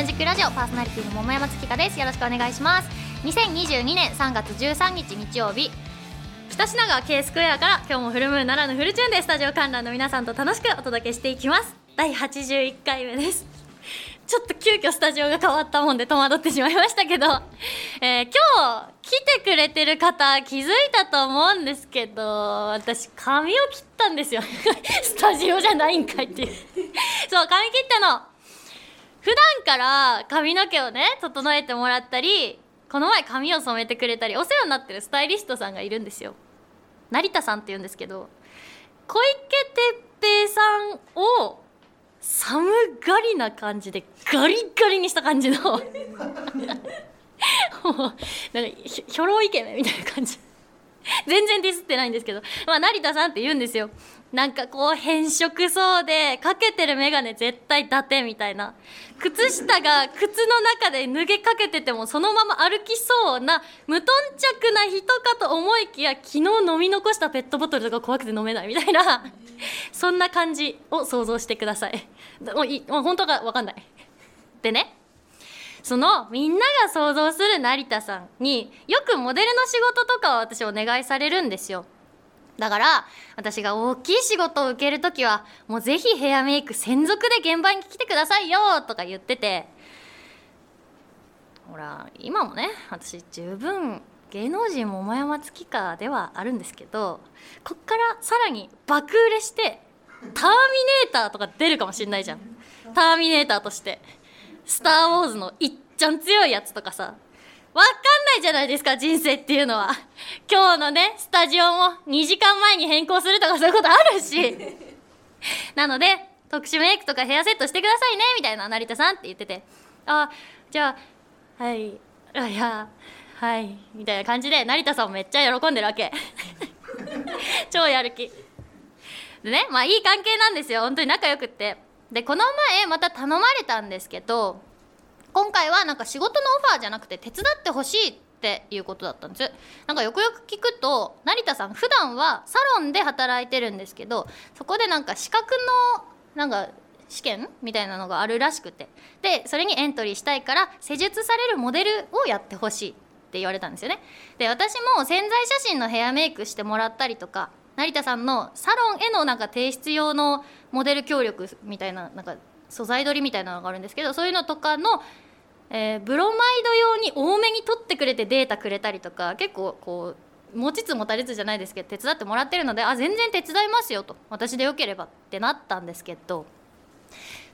ージックラジオパーソナリティの桃山月香です。よろしくお願いします。2022年3月13日日曜日。北品川 K スクエアから今日もフルムーンならぬフルチューンでスタジオ観覧の皆さんと楽しくお届けしていきます。第81回目です。ちょっと急遽スタジオが変わったもんで戸惑ってしまいましたけど、えー今日来てくれてる方気づいたと思うんですけど私髪を切ったんですよ。スタジオじゃないんかいっていう。そう髪切ったの。普段から髪の毛をね整えてもらったりこの前髪を染めてくれたりお世話になってるスタイリストさんがいるんですよ。成田さんって言うんですけど小池徹平さんを寒がりな感じでガリガリにした感じの もうなんかひひょろイケメンみたいな感じ。全然ディスってないんですけど、まあ、成田さんって言うんですよ。なんかこう変色そうでかけてる眼鏡絶対伊達みたいな。靴下が靴の中で脱げかけててもそのまま歩きそうな無頓着な人かと思いきや昨日飲み残したペットボトルとか怖くて飲めないみたいな。そんな感じを想像してください。もういもう本当か分かんない。でね。そのみんなが想像する成田さんによくモデルの仕事とかを私お願いされるんですよ。だから私が大きい仕事を受ける時はもうぜひヘアメイク専属で現場に来てくださいよとか言ってて。ほら今もね私十分芸能人桃山月花ではあるんですけどこっからさらに爆売れしてターミネーターとか出るかもしんないじゃん。ターミネーターとして。スター・ウォーズのいっちゃん強いやつとかさわかんないじゃないですか人生っていうのは。今日のねスタジオも2時間前に変更するとかそういうことあるし。なので特殊メイクとかヘアセットしてくださいねみたいな成田さんって言ってて。あじゃあはいあいやはいみたいな感じで成田さんもめっちゃ喜んでるわけ。超やる気。でねまあいい関係なんですよ。本当に仲良くってでこの前また頼まれたんですけど今回はなんか仕事のオファーじゃなくて手伝ってほしいっていうことだったんです。なんかよくよく聞くと成田さん普段はサロンで働いてるんですけどそこでなんか資格のなんか試験みたいなのがあるらしくて。でそれにエントリーしたいから施術されるモデルをやってほしいって言われたんですよね。で私も潜在写真のヘアメイクしてもらったりとか成田さんのサロンへのなんか提出用のモデル協力みたいななんか素材取りみたいなのがあるんですけどそういうのとかの、えーブロマイド用に多めに取ってくれてデータくれたりとか結構こう持ちつ持たれつじゃないですけど手伝ってもらってるのであ全然手伝いますよと。私でよければってなったんですけど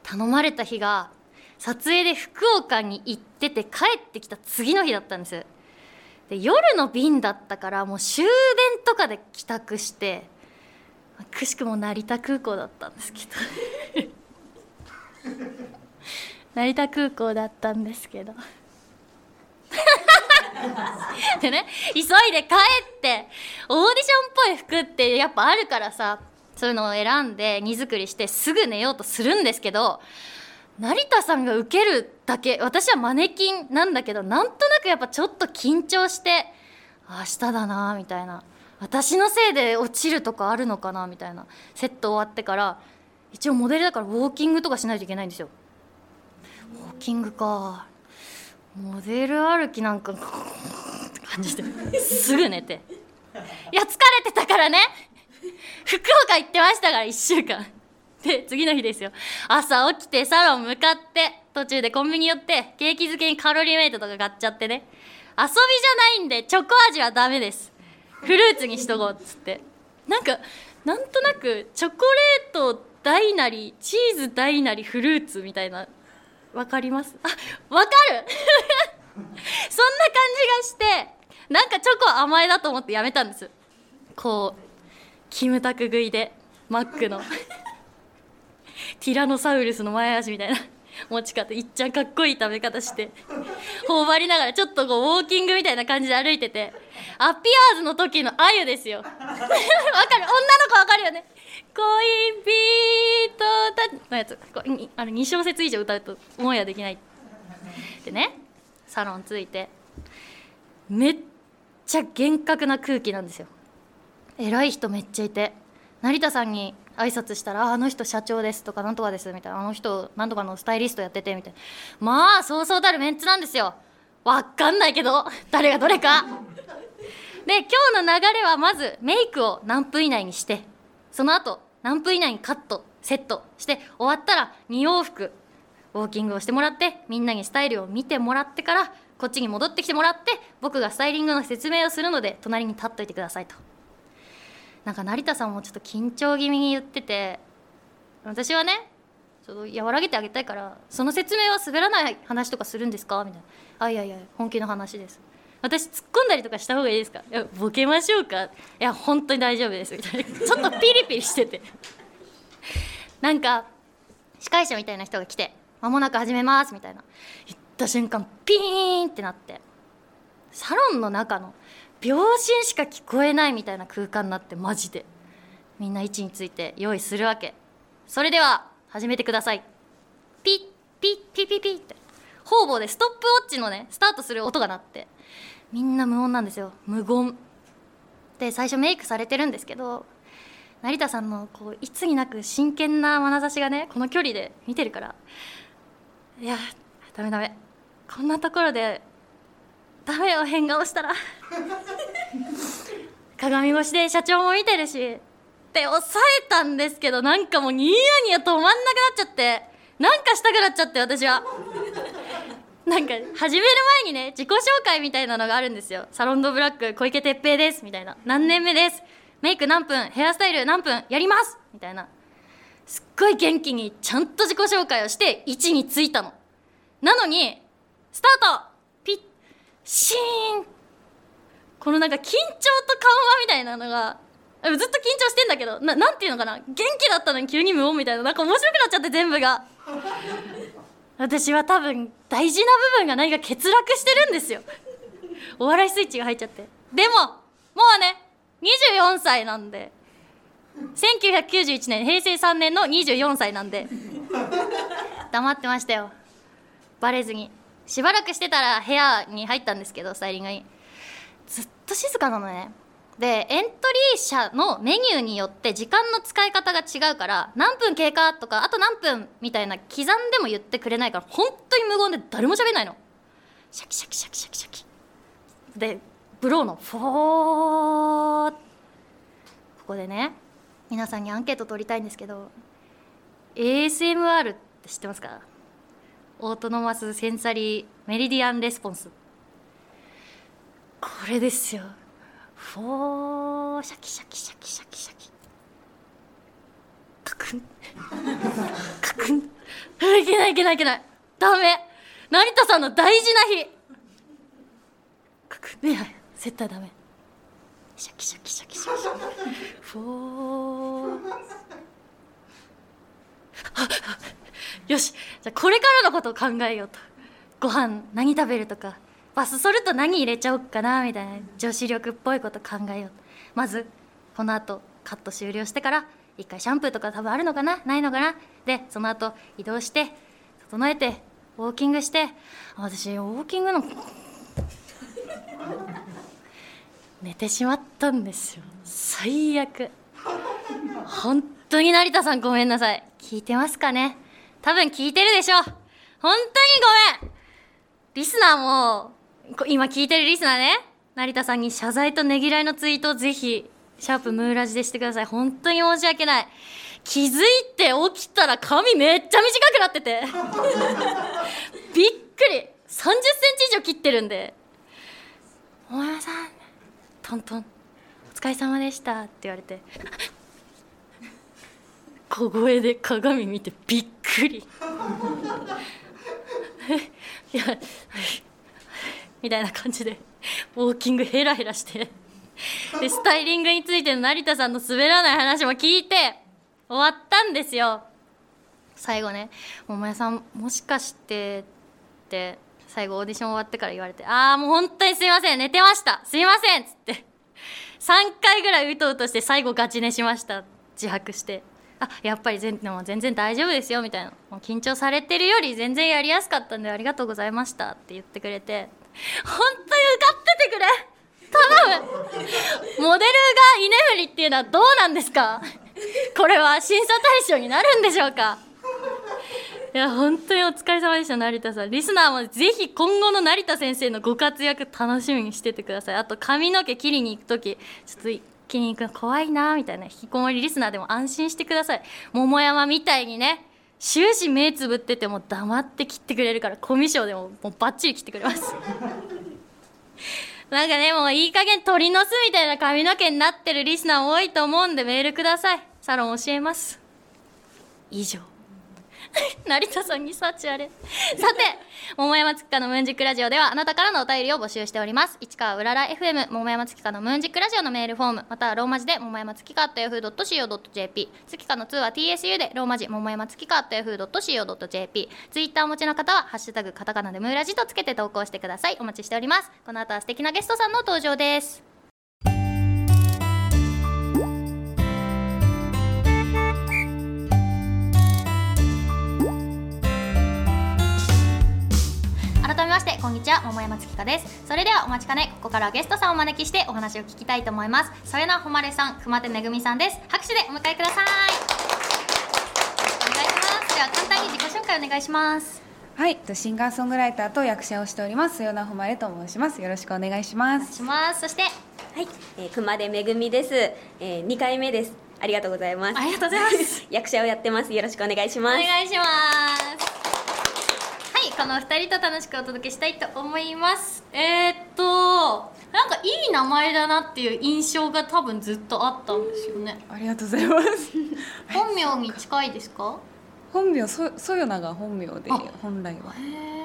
頼まれた日が撮影で福岡に行ってて帰ってきた次の日だったんです。で夜の便だったからもう終電とかで帰宅してくしくも成田空港だったんですけど。成田空港だったんですけど。でね急いで帰ってオーディションっぽい服ってやっぱあるからさそういうのを選んで荷造りしてすぐ寝ようとするんですけど成田さんが受けるだけ私はマネキンなんだけどなんとなくやっぱちょっと緊張して明日だなみたいな。私のせいで落ちるとかあるのかなみたいな。セット終わってから一応モデルだからウォーキングとかしないといけないんですよ。ウォーキングか。モデル歩きなんかって感じで。すぐ寝て。いや疲れてたからね。福岡行ってましたから1週間。で次の日ですよ。朝起きてサロン向かって途中でコンビニ寄ってケーキ漬けにカロリーメイトとか買っちゃってね。遊びじゃないんでチョコ味はダメです。フルーツにしとこうっつって。なんかなんとなくチョコレート大なりチーズ大なりフルーツみたいなわかります？あわかる！そんな感じがしてなんかチョコ甘えだと思ってやめたんです。こうキムタク食いでマックの。ティラノサウルスの前足みたいな 持ち方いっちゃんかっこいい食べ方して 頬張りながらちょっとこうウォーキングみたいな感じで歩いててアピアーズの時のあゆですよ。わかる。女の子わかるよね。恋人たのやつ。こにあの2小節以上歌うとオンエアできない。でねサロン着いてめっちゃ厳格な空気なんですよ。偉い人めっちゃいて成田さんに挨拶したら「あの人社長です」とか「なんとかです」みたいな「あの人なんとかのスタイリストやってて」みたいな。まあそうそうたるメンツなんですよ。わかんないけど誰がどれか。で今日の流れはまずメイクを何分以内にしてその後何分以内にカットセットして終わったら2往復ウォーキングをしてもらってみんなにスタイルを見てもらってからこっちに戻ってきてもらって僕がスタイリングの説明をするので隣に立っといてくださいと。なんか成田さんもちょっと緊張気味に言ってて私はねちょっと和らげてあげたいからその説明は滑らない話とかするんですか？みたいな「あいやいや本気の話です」私突っ込んだりとかした方がいいですか？いやボケましょうか？いや本当に大丈夫です。みたいな。ちょっとピリピリしてて。なんか司会者みたいな人が来て「間もなく始めます」みたいな。言った瞬間ピーンってなって。サロンの中の秒針しか聞こえないみたいな空間になってマジで。みんな位置について用意するわけ。それでは始めてください。ピッピッピッピッピッって。方々でストップウォッチのねスタートする音が鳴って。みんな無音なんですよ。無言。で最初メイクされてるんですけど成田さんのこういつになく真剣な眼差しがねこの距離で見てるからいやダメダメ。こんなところでダメよ変顔したら。鏡越しで社長も見てるし。って抑えたんですけどなんかもうニヤニヤ止まんなくなっちゃって。なんかしたくなっちゃって私は。なんか始める前にね自己紹介みたいなのがあるんですよ。サロンドブラック小池徹平ですみたいな。何年目です。メイク何分ヘアスタイル何分やります。みたいな。すっごい元気にちゃんと自己紹介をして位置についたの。なのにスタートシーン。このなんか緊張と緩和みたいなのがずっと緊張してんだけどななんていうのかな？元気だったのに急に無音みたいななんか面白くなっちゃって全部が。私は多分大事な部分が何か欠落してるんですよ。お笑いスイッチが入っちゃって。でももうね24歳なんで。1991年平成3年の24歳なんで。黙ってましたよ。バレずに。しばらくしてたら部屋に入ったんですけどスタイリングに。ずっと静かなのね。でエントリー車のメニューによって時間の使い方が違うから何分経過とかあと何分みたいな刻んでも言ってくれないから本当に無言で誰も喋んないの。シャキシャキシャキシャキシャキ。でブローのフォーここでね皆さんにアンケート取りたいんですけど ASMR って知ってますか？ Autonomous Sensory Meridian Response。これですよ。フォーシャキシャキシャキシャキシャキ。カクン。カクン。いけないいけないいけない。ダメ。成田さんの大事な日。カクン。い。や絶対ダメ。シャキシャキシャキシャキ。フォー。よし。じゃあこれからのことを考えようと。ご飯何食べるとか。バスソルト何入れちゃおうかなみたいな女子力っぽいこと考えようまずこのあとカット終了してから一回シャンプーとか多分あるのかな？ないのかな？でその後移動して整えてウォーキングして。私ウォーキングの 寝てしまったんですよ。最悪。本当に成田さんごめんなさい。聞いてますかね？多分聞いてるでしょ。本当にごめん。リスナーも今聞いてるリスナーね。成田さんに謝罪とねぎらいのツイートをぜひシャープムーラジでしてください。本当に申し訳ない。気づいて起きたら髪めっちゃ短くなってて。びっくり。3 0センチ以上切ってるんで「大山さんトントンお疲れ様でした」って言われて。小声で鏡見てびっくり。いやみたいな感じでウォーキングヘラヘラして。でスタイリングについての成田さんの滑らない話も聞いて終わったんですよ。最後ね「桃屋さんもしかして」って最後オーディション終わってから言われて「ああもう本当にすいません寝てましたすいません」っつって。3回ぐらいうとうとして最後ガチ寝しました。自白して。あやっぱり全でも全然大丈夫ですよみたいな。もう緊張されてるより全然やりやすかったんでありがとうございましたって言ってくれて。本当に受かっててくれ。頼む。モデルが居眠りっていうのはどうなんですか？これは審査対象になるんでしょうか？いや本当にお疲れ様でした成田さん。リスナーもぜひ今後の成田先生のご活躍楽しみにしててください。あと髪の毛切りに行く時ちょっと気に行く怖いなみたいな引きこもりリスナーでも安心してください。桃山みたいにね終始目つぶってても黙って切ってくれるからコミュ障でももうバッチリ切ってくれます。なんかねもういい加減鳥の巣みたいな髪の毛になってるリスナー多いと思うんでメールください。サロン教えます。以上。成田さんに幸あれ。さて桃山月花のムーンジックラジオではあなたからのお便りを募集しております。市川うらら FM 桃山月花のムーンジックラジオのメールフォームまたはローマ字で桃山月花 .yahoo.co.jp 月花の2は TSU でローマ字桃山月花 .yahoo.co.jp ツイッターお持ちの方はハッシュタグカタカナでムーラジとつけて投稿してください。お待ちしております。この後は素敵なゲストさんの登場です。ちは桃山月香ですそれではお待ちかねここからはゲストさんをお招きしてお話を聞きたいと思いますそれなほまれさん熊手めぐみさんです拍手でお迎えくださいお願いしますでは簡単に自己紹介お願いしますはい、シンガーソングライターと役者をしております、よなほまれと申します。よろしくお願いします。お願いしますそしてはい、えー、熊手めぐみです。えー、2回目です。ありがとうございます。ありがとうございます 役者をやってます。よろしくお願いしおます。願いしますはいこの二人と楽しくお届けしたいと思います。えー、っとなんかいい名前だなっていう印象が多分ずっとあったんですよね。ありがとうございます。本名に近いですか？本名そそよなが本名であ。本来は。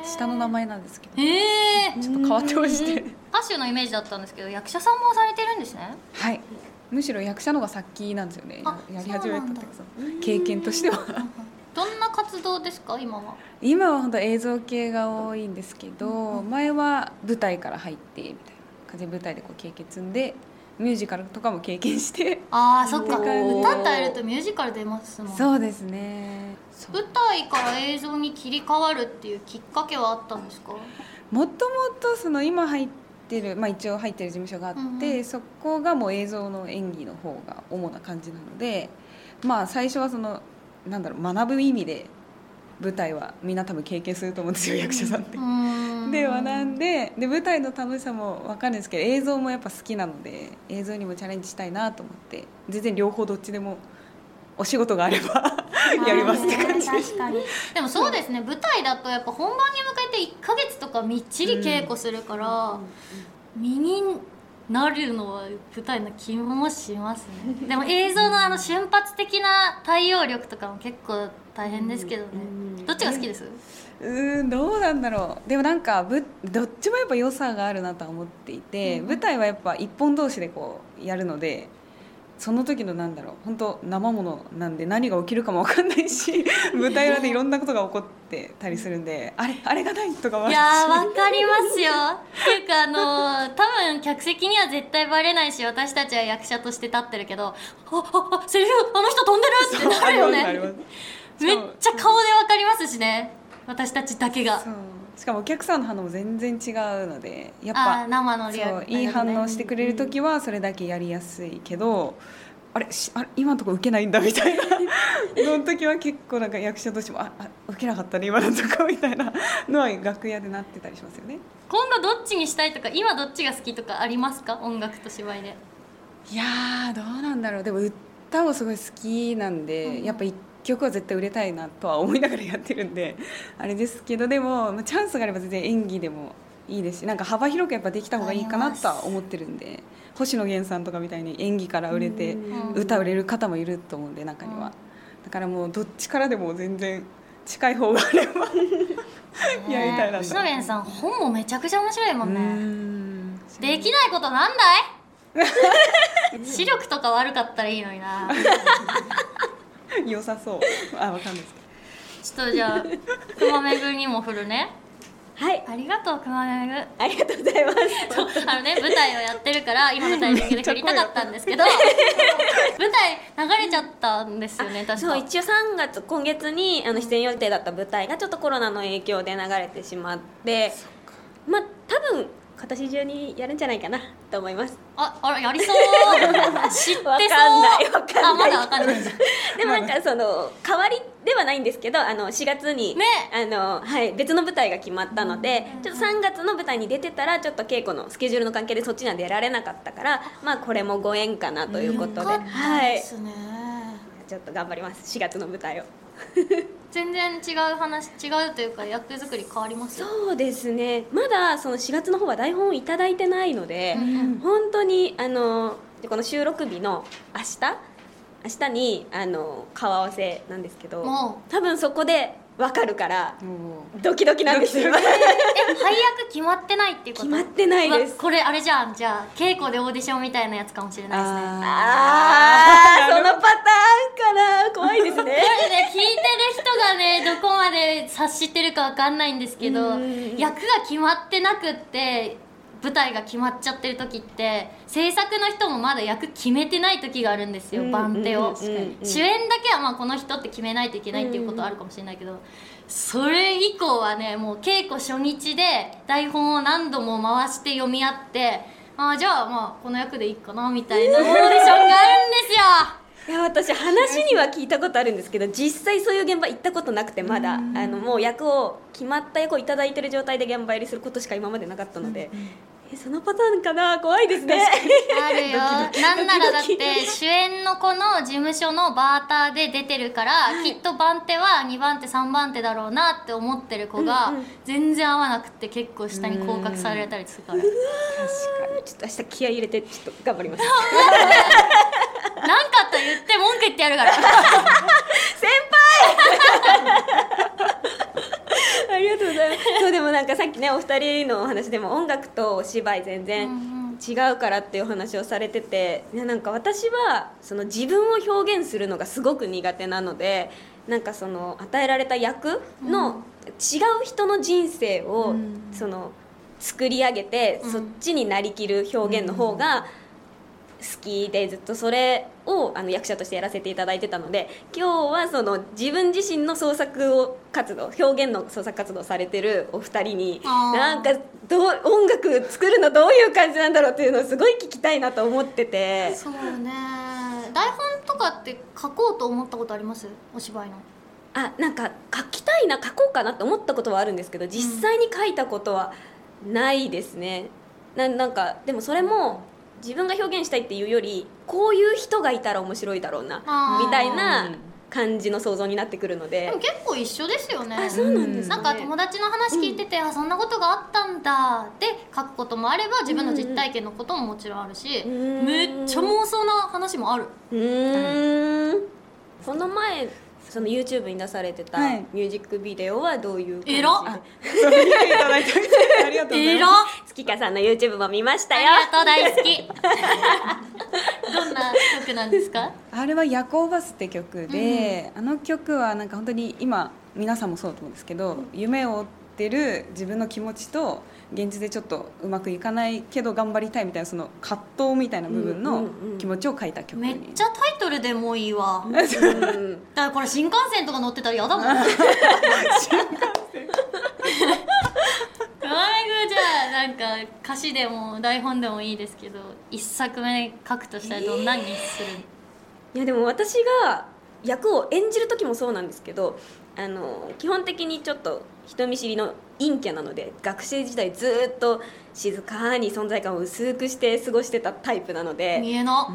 下の名前なんですけど、へえちょっと変わってまして、歌手のイメージだったんですけど役者さんもされてるんですね。はい。むしろ役者の方が先なんですよね。あやり始めたって経験としては。どんな活動ですか今は？今は本当映像系が多いんですけど、前は舞台から入ってみたいな感じで舞台でこう経験積んでミュージカルとかも経験して、あーそっか。歌ってやるとミュージカル出ますもん。そうですね。舞台から映像に切り替わるっていうきっかけはあったんですか？もともとその今入ってる、まあ、一応入ってる事務所があって、うんうん。そこがもう映像の演技の方が主な感じなのでまあ最初はそのなんだろう学ぶ意味で舞台はみんな多分経験すると思うんですよ役者さんって。で学んでで舞台の楽しさも分かるんですけど映像もやっぱ好きなので映像にもチャレンジしたいなと思って全然両方どっちでもお仕事があればやりますって感じ。確かに。でもそうですね舞台だとやっぱ本番に向かって1ヶ月とかみっちり稽古するから、身になるのは舞台の気もしますね。でも映像のあの瞬発的な対応力とかも結構大変ですけどね、どっちが好きです？うーんどうなんだろう。でもなんかぶどっちもやっぱ良さがあるなとは思っていて、うん。舞台はやっぱ一本同士でこうやるのでその時のなんだろう本当生ものなんで何が起きるかも分かんないし 舞台裏でいろんなことが起こってたりするんであれあれがないとかもあるし。いやーわかりますよ。っていうかあのー多分客席には絶対バレないし私たちは役者として立ってるけど「あああセリフあの人飛んでる!」ってなるよね。めっちゃ顔でわかりますしね。私たちだけが。そうしかもお客さんの反応も全然違うのでやっあぱー生のリアルそういい反応してくれる時はそれだけやりやすいけど、あれしあれ今のところ受けないんだみたいな。の時は結構なんか役者としてもああ受けなかったね今のとこみたいな。のは楽屋でなってたりしますよね。今後どっちにしたいとか今どっちが好きとかありますか？音楽と芝居で。いやーどうなんだろう。でも歌もすごい好きなんで、うん。やっぱ一曲は絶対売れたいなとは思いながらやってるんで あれですけどでも、まあ、チャンスがあれば全然演技でもいいですしなんか幅広くやっぱできた方がいいかなとは思ってるんで星野源さんとかみたいに演技から売れてうん。歌売れる方もいると思うんで中には、だからもうどっちからでも全然近い方があればやりたいなと。星野源さん本もめちゃくちゃ面白いもんね。ん。できないことなんだい？視力とか悪かったらいいのにな 良さそう。あわかんないです。けちょっとじゃあ熊めぐにも振るね。はい、ありがとう熊めぐ。ありがとうございます。あのね舞台をやってるから今のタイミングで振りたかったんですけど 舞台流れちゃったんですよね確か。そう一応3月今月にあの出演予定だった舞台がちょっとコロナの影響で流れてしまってまあ多分今年中にやるんじゃないかなと思います。ああらやりそう。知ってそう。わかんないわかんない。あまだわかんない。でもなんかその代わりではないんですけどあの4月に、ね。あのはい、別の舞台が決まったのでちょっと3月の舞台に出てたらちょっと稽古のスケジュールの関係でそっちには出られなかったからまあこれもご縁かなということで、はい。ちょっと頑張ります。4月の舞台を 全然違う話違うというか役作り変わります？そうですね。まだその4月の方は台本をいただいてないので、うん本当にあのこの収録日の明日？明日にあの顔合わせなんですけども多分そこで分かるからドキドキなんです。よ え配役決まってないっていうこと決まってないです。これあれじゃん。じゃあ稽古でオーディションみたいなやつかもしれないですね。あーそのパターンかな。怖いですね。ね聞いてる人がね どこまで察してるかわかんないんですけどうん。役が決まってなくって舞台が決まっちゃってる時って制作の人もまだ役決めてない時があるんですよ、うん番手を、主演だけはまあこの人って決めないといけないっていうことはあるかもしれないけど、それ以降はねもう稽古初日で台本を何度も回して読み合ってああじゃあまあこの役でいいかなみたいなオーディションがあるんですよいや私話には聞いたことあるんですけど実際そういう現場行ったことなくてまだ。あのもう役を決まった役をいただいてる状態で現場入りすることしか今までなかったので、えそのパターンかな？怖いですね。あるよ。なんならだって主演の子の事務所のバーターで出てるから、きっと番手は2番手3番手だろうなって思ってる子が全然合わなくて結構下に降格されたりするから。確かに。ちょっと明日気合い入れてちょっと頑張ります なんかあったら言って文句言ってやるから。先輩。ありがとうございます。そうでもなんかさっきねお二人のお話でも音楽とお芝居全然違うからっていうお話をされてていやなんか私はその自分を表現するのがすごく苦手なのでなんかその与えられた役の違う人の人生を、うん。その作り上げて、うん。そっちになりきる表現の方が好きでずっとそれをあの役者としてやらせていただいてたので今日はその自分自身の創作を活動表現の創作活動をされてるお二人になんかどう音楽作るのどういう感じなんだろうっていうのをすごい聞きたいなと思ってて。そうね。台本とかって書こうと思ったことあります？お芝居の。あなんか書きたいな書こうかなって思ったことはあるんですけど実際に書いたことはないですね。ななんかでもそれも自分が表現したいっていうよりこういう人がいたら面白いだろうなみたいな感じの想像になってくるので。でも結構一緒ですよね。あそうなんですね。なんか友達の話聞いてて、あそんなことがあったんだって書くこともあれば自分の実体験のことももちろんあるし、うん。めっちゃ妄想な話もある。うーん。この前その YouTube に出されてたはい。ミュージックビデオはどういう感じで、えらっそう見ていただいてありがとうございます。月香さんの YouTube も見ましたあよりがとう大好き。どんな曲なんですか？あれは「夜行バス」って曲で、あの曲はなんか本当に今皆さんもそうだと思うんですけど、夢を追ってる自分の気持ちと現実でちょっとうまくいかないけど頑張りたいみたいなその葛藤みたいな部分の気持ちを書いた曲に、めっちゃタイトルでもいいわ。だうん。からこれ新幹線とか乗ってたら嫌だもん。だい。ぶじゃあなんか歌詞でも台本でもいいですけど一作目書くとしたらどんなにする、いやでも私が役を演じる時もそうなんですけどあの基本的にちょっと人見知りの陰キャなので学生時代ずっと静かに存在感を薄くして過ごしてたタイプなので見えの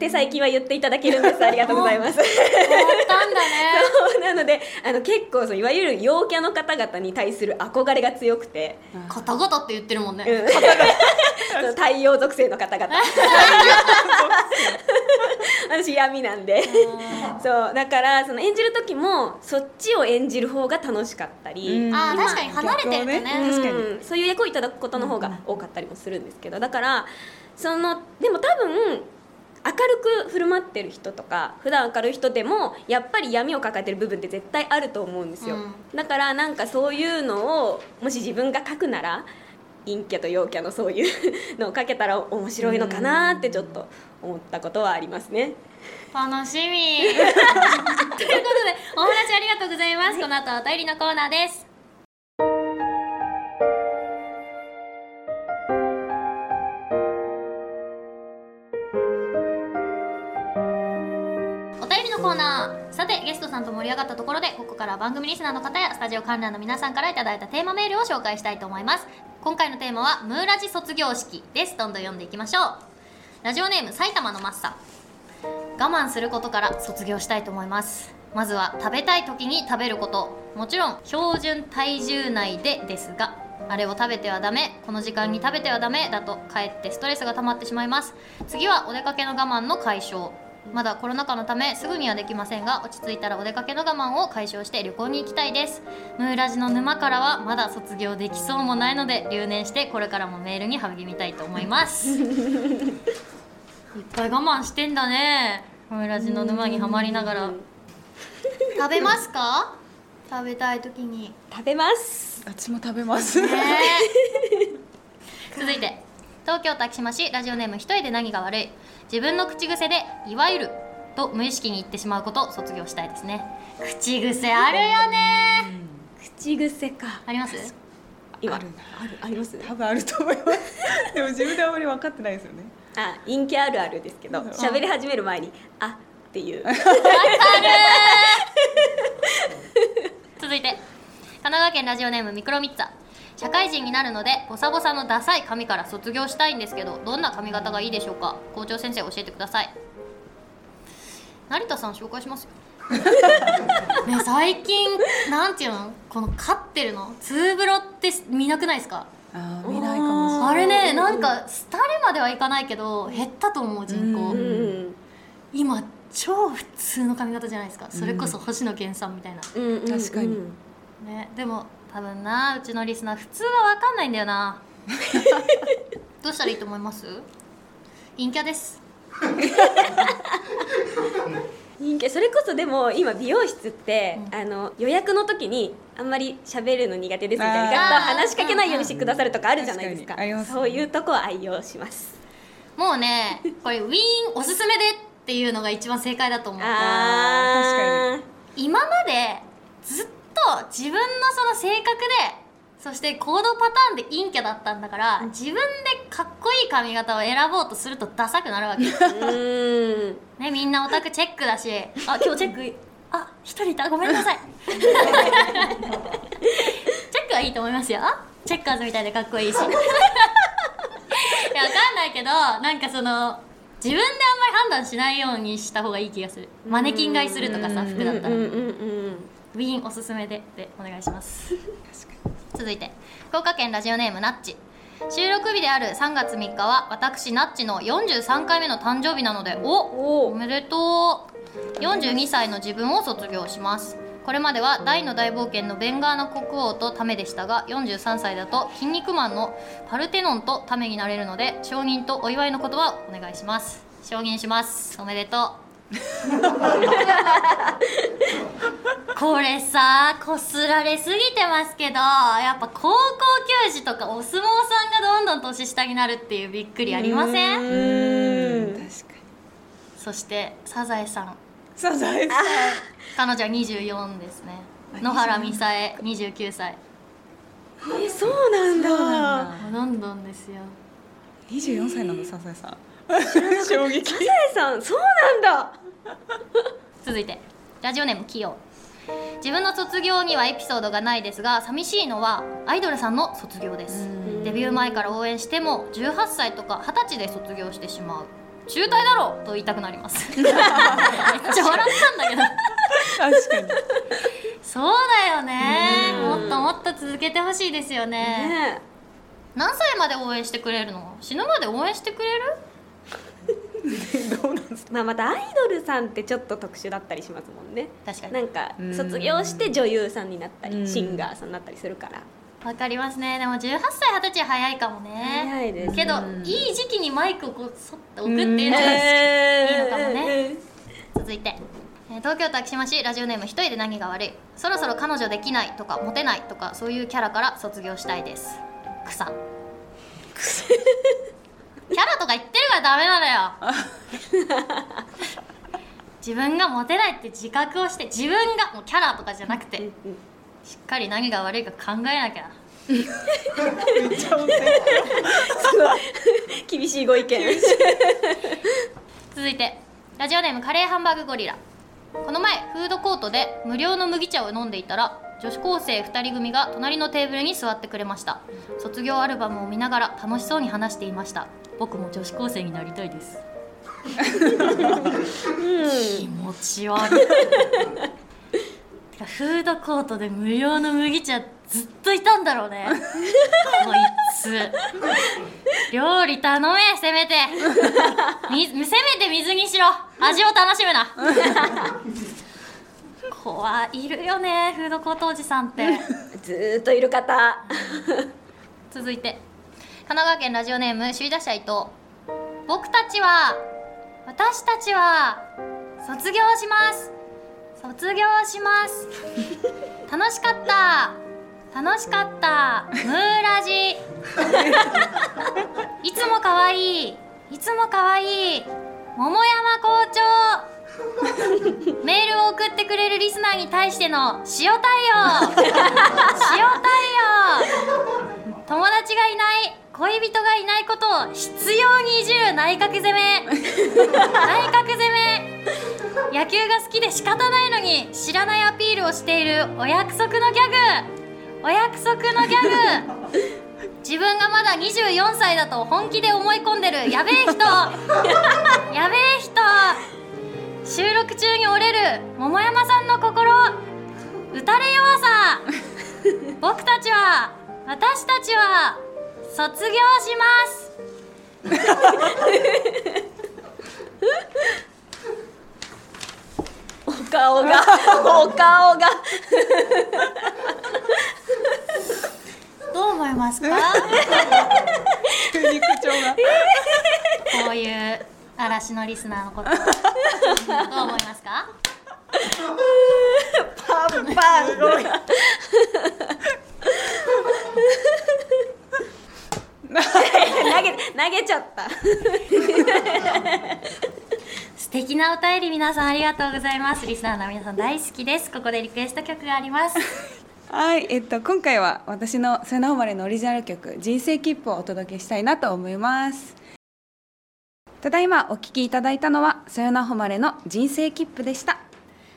って最近は言っていただけるんです。ありがとうございます。終わったんだね。そうなのであの結構そのいわゆる陽キャの方々に対する憧れが強くて、方々って言ってるもんね、うん。その太陽属性の方々。私闇なんで。そうだからその演じる時もそっちを演じる方が楽しかったり、うん。あー確かに離れてるとね。ね。確かに。うんそういう役をいただくことの方が多かったりもするんですけど。だからそのでも多分明るく振る舞ってる人とか普段明るい人でもやっぱり闇を抱えてる部分って絶対あると思うんですよ、うん。だからなんかそういうのをもし自分が書くなら陰キャと陽キャのそういうのを書けたら面白いのかなってちょっと思ったことはありますね。楽しみ。ということでお話ありがとうございます、この後はお便りのコーナーですさんと盛り上がったところでここから番組リスナーの方やスタジオ観覧の皆さんからいただいたテーマメールを紹介したいと思います。今回のテーマはムーラジ卒業式です。どんどん読んでいきましょう。ラジオネーム埼玉のマッサ。我慢することから卒業したいと思います。まずは食べたい時に食べること。もちろん標準体重内でですがあれを食べてはダメ。この時間に食べてはダメだとかえってストレスが溜まってしまいます。次はお出かけの我慢の解消。まだコロナ禍のためすぐにはできませんが落ち着いたらお出かけの我慢を解消して旅行に行きたいです。ムーラジの沼からはまだ卒業できそうもないので留年してこれからもメールに励みたいと思います。いっぱい我慢してんだね。ムーラジの沼にはまりながら。食べますか？食べたい時に。食べます。私も食べます。ね。続いて東京竹島市ラジオネーム一人で何が悪い？自分の口癖で「いわゆる」と無意識に言ってしまうことを卒業したいですね。口癖あるよね。口癖か。あります？今ある。ある。あります？多分あると思います。でも自分であまり分かってないですよね。あ陰キャあるあるですけどうん。喋り始める前に「あ」っていう。続いて神奈川県ラジオネームミクロミッツァ社会人になるのでボサボサのダサい髪から卒業したいんですけどどんな髪型がいいでしょうか？校長先生教えてください。成田さん紹介しますよ。ね最近なんていうの？この飼ってるの？ツーブロって見なくないですか？あー見ないかもしれない。あれねなんか廃れまではいかないけど減ったと思う人口、ううん今超普通の髪型じゃないですか。それこそ星野源さんみたいな、うん。確かに。ねでも多分なうちのリスナー普通は分かんないんだよな。どうしたらいいと思います？陰キャです。人気それこそでも今美容室って、あの予約の時にあんまり喋るの苦手ですみたいな。話しかけないようにしてくださるとかあるじゃないですか。確かに。ありますねそういうとこを愛用します。もうねこれウィーンおすすめでっていうのが一番正解だと思うあー。今までずっと自分のその性格でそして行動パターンで陰キャだったんだから自分でかっこいい髪型を選ぼうとするとダサくなるわけうーん。ねみんなオタクチェックだしあ今日チェックあ一人いた。ごめんなさい。チェックはいいと思いますよ。チェッカーズみたいでかっこいいし。いやわかんないけどなんかその自分であんまり判断しないようにした方がいい気がする。マネキン買いするとかさ服だったら。うんうんうんウィーンおすすめででお願いします。続いて福岡県ラジオネームナッチ。収録日である3月3日は私ナッチの43回目の誕生日なのでおおおめでとう。42歳の自分を卒業します。これまでは大の大冒険のベンガーナ国王とタメでしたが43歳だと筋肉マンのパルテノンとタメになれるので承認とお祝いの言葉をお願いします。承認します。おめでとう これさこすられすぎてますけどやっぱ高校球児とかお相撲さんがどんどん年下になるっていうびっくりありません？ううん確かに。そしてサザエさん。サザエさん。彼女は24ですね。あ野原美沙恵29歳。えそうなんそうなだ。どんどんですよ。24歳なんだサザエさん。衝撃。サザエさんそうなんだ 続いてラジオネームキヨ。自分の卒業にはエピソードがないですが寂しいのはアイドルさんの卒業です。うん。デビュー前から応援しても18歳とか20歳で卒業してしまう。中退だろ！うと言いたくなります。めっちゃ笑ったんだけど。確かに。そうだよね。うん。もっともっと続けてほしいですよね。ね。何歳まで応援してくれるの？死ぬまで応援してくれる？どうなんですか？まあまたアイドルさんってちょっと特殊だったりしますもんね。確かに。なんかうん。卒業して女優さんになったうん。りシンガーさんになったりするから。わかりますね。でも18歳20歳早いかもね。早いです。けどうん。いい時期にマイクをこうそって置くっていうのがいいのかもね。続いてえー東京都昭島市ラジオネーム一人で何が悪い。そろそろ彼女できないとかモテないとかそういうキャラから卒業したいです。草キャラとか言ってるからダメなのよ。自分がモテないって自覚をして自分がもうキャラとかじゃなくてしっかり何が悪いか考えなきゃ。めっちゃ温泉厳しいご意見続いてラジオネームカレーハンバーグゴリラ。この前フードコートで無料の麦茶を飲んでいたら女子高生2人組が隣のテーブルに座ってくれました。卒業アルバムを見ながら楽しそうに話していました。僕も女子高生になりたいです。気持ち悪い。てかフードコートで無料の麦茶ずっといたんだろうね。こいつ。料理頼めせめて。せめて水にしろ。味を楽しむな。怖いるよねフードコートおじさんって。ずーっといる方。続いて神奈川県ラジオネーム首位打者伊藤。僕たちは私たちは卒業します。卒業します。楽しかった。楽しかった。ムーラジ。いつも可愛い。いつも可愛い。桃山校長 メールを送ってくれるリスナーに対しての塩対応。塩対応。友達がいない恋人がいないことを執拗にいじる内角攻め。内角攻め。野球が好きで仕方ないのに知らないアピールをしているお約束のギャグ。お約束のギャグ。自分がまだ24歳だと本気で思い込んでるやべえ人。やべえ人収録中に折れる桃山さんの心打たれ弱さ。僕たちは私たちは卒業します。お顔がお顔が。どう思いますか？こういう嵐のリスナーのこと。どう思いますか？パンパンごめん投げ投げちゃった。素敵なお便り皆さんありがとうございます。リスナーの皆さん大好きです。ここでリクエスト曲があります。はい、えっと、今回は私の瀬名生まれのオリジナル曲「人生切符」をお届けしたいなと思いますただいまお聴きいただいたのは瀬名誉れの「人生切符」でした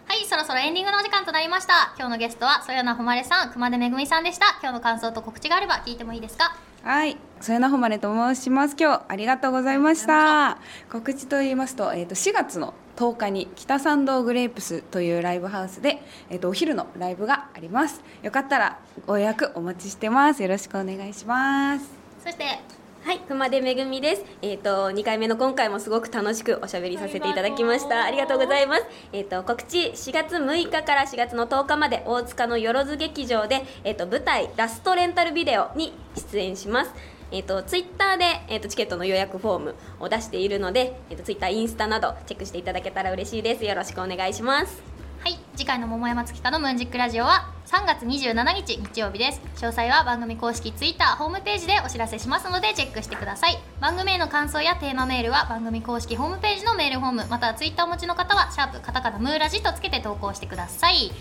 はいそろそろエンディングのお時間となりました今日のゲストはそよなほまれさん熊手めぐみさんでした今日の感想と告知があれば聞いてもいいですか？はい、添名誉れと申します。今日ありがとうございました。告知と言いますと、えっ、と4月の10日に北参道グレープスというライブハウスで、えっ、とお昼のライブがあります。よかったらご予約お待ちしてます。よろしくお願いします。そしてはい、熊手めぐみです。えっ、と2回目の今回もすごく楽しくおしゃべりさせていただきました。ありがとうございます。えっ、と告知4月6日から4月の10日まで大塚のよろず劇場でえっ、と舞台ラストレンタルビデオに出演します。えっ、とツイッターでえっ、とチケットの予約フォームを出しているので、えっ、とツイッター、インスタなどチェックしていただけたら嬉しいです。よろしくお願いします。はい次回の桃山月花のムーンジックラジオは3月27日日曜日です。詳細は番組公式ツイッターホームページでお知らせしますのでチェックしてください。番組への感想やテーマメールは番組公式ホームページのメールフォームまたはツイッターお持ちの方は「シャープカタカナムーラジ」とつけて投稿してください。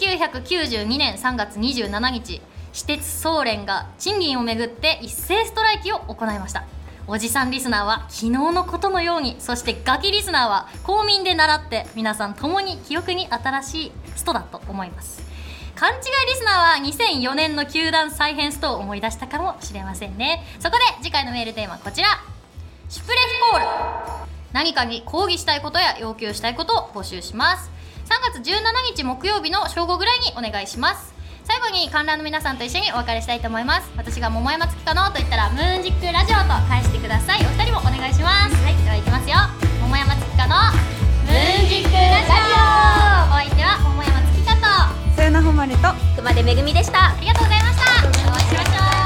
1992年3月27日私鉄総連が賃金をめぐって一斉ストライキを行いました。おじさんリスナーは昨日のことのようにそしてガキリスナーは公民で習って皆さん共に記憶に新しいストだと思います。勘違いリスナーは2004年の球団再編ストを思い出したかもしれませんね。そこで次回のメールテーマはこちら。シュプレヒコール。何かに抗議したいことや要求したいことを募集します。3月17日木曜日の正午ぐらいにお願いします。最後に観覧の皆さんと一緒にお別れしたいと思います。私が桃山月花のと言ったらムーンジックラジオと返してください。お二人もお願いします。はい。ではいきますよ。桃山月花のムーンジックラジオ。お相手は桃山月花と。添名誉れと。熊手めぐみでした。ありがとうございました